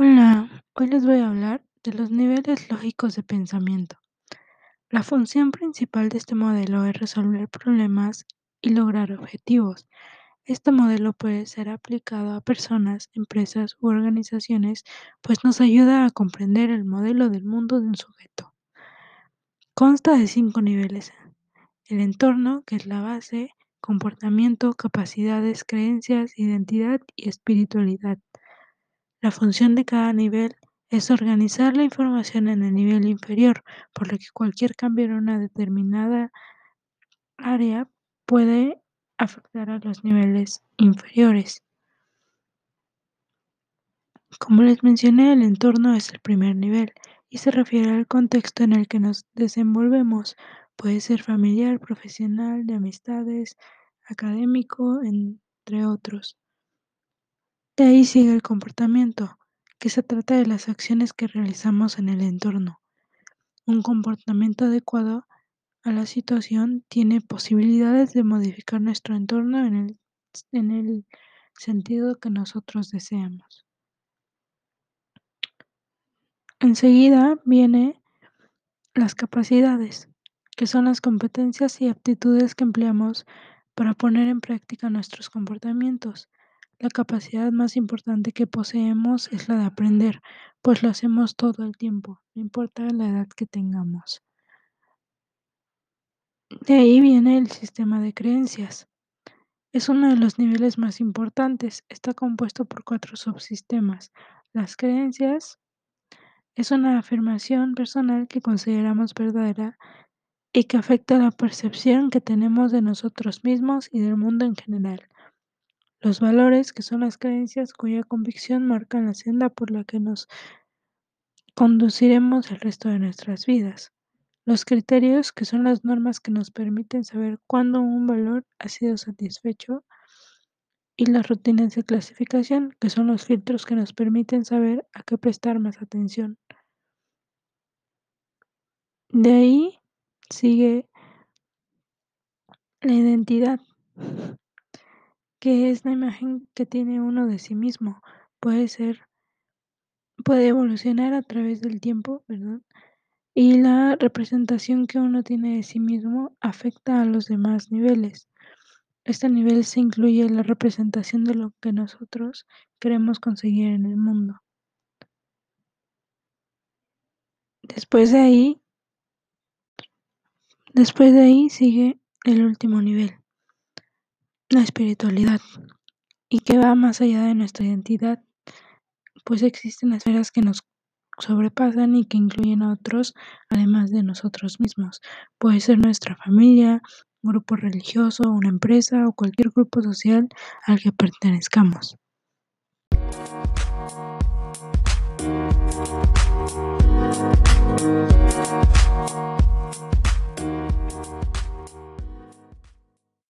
Hoy les voy a hablar de los niveles lógicos de pensamiento. La función principal de este modelo es resolver problemas y lograr objetivos. Este modelo puede ser aplicado a personas, empresas u organizaciones, pues nos ayuda a comprender el modelo del mundo de un sujeto. Consta de cinco niveles. El entorno, que es la base, comportamiento, capacidades, creencias, identidad y espiritualidad. La función de cada nivel es organizar la información en el nivel inferior, por lo que cualquier cambio en una determinada área puede afectar a los niveles inferiores. Como les mencioné, el entorno es el primer nivel y se refiere al contexto en el que nos desenvolvemos. Puede ser familiar, profesional, de amistades, académico, entre otros. De ahí sigue el comportamiento, que se trata de las acciones que realizamos en el entorno. Un comportamiento adecuado a la situación tiene posibilidades de modificar nuestro entorno en el, en el sentido que nosotros deseamos. Enseguida viene las capacidades, que son las competencias y aptitudes que empleamos para poner en práctica nuestros comportamientos. La capacidad más importante que poseemos es la de aprender, pues lo hacemos todo el tiempo, no importa la edad que tengamos. De ahí viene el sistema de creencias. Es uno de los niveles más importantes. Está compuesto por cuatro subsistemas. Las creencias es una afirmación personal que consideramos verdadera y que afecta la percepción que tenemos de nosotros mismos y del mundo en general. Los valores, que son las creencias cuya convicción marcan la senda por la que nos conduciremos el resto de nuestras vidas. Los criterios, que son las normas que nos permiten saber cuándo un valor ha sido satisfecho. Y las rutinas de clasificación, que son los filtros que nos permiten saber a qué prestar más atención. De ahí sigue la identidad que es la imagen que tiene uno de sí mismo. Puede ser, puede evolucionar a través del tiempo, ¿verdad? Y la representación que uno tiene de sí mismo afecta a los demás niveles. Este nivel se incluye la representación de lo que nosotros queremos conseguir en el mundo. Después de ahí, después de ahí sigue el último nivel, la espiritualidad, y que va más allá de nuestra identidad, pues existen esferas que nos sobrepasan y que incluyen a otros además de nosotros mismos. Puede ser nuestra familia, un grupo religioso, una empresa o cualquier grupo social al que pertenezcamos.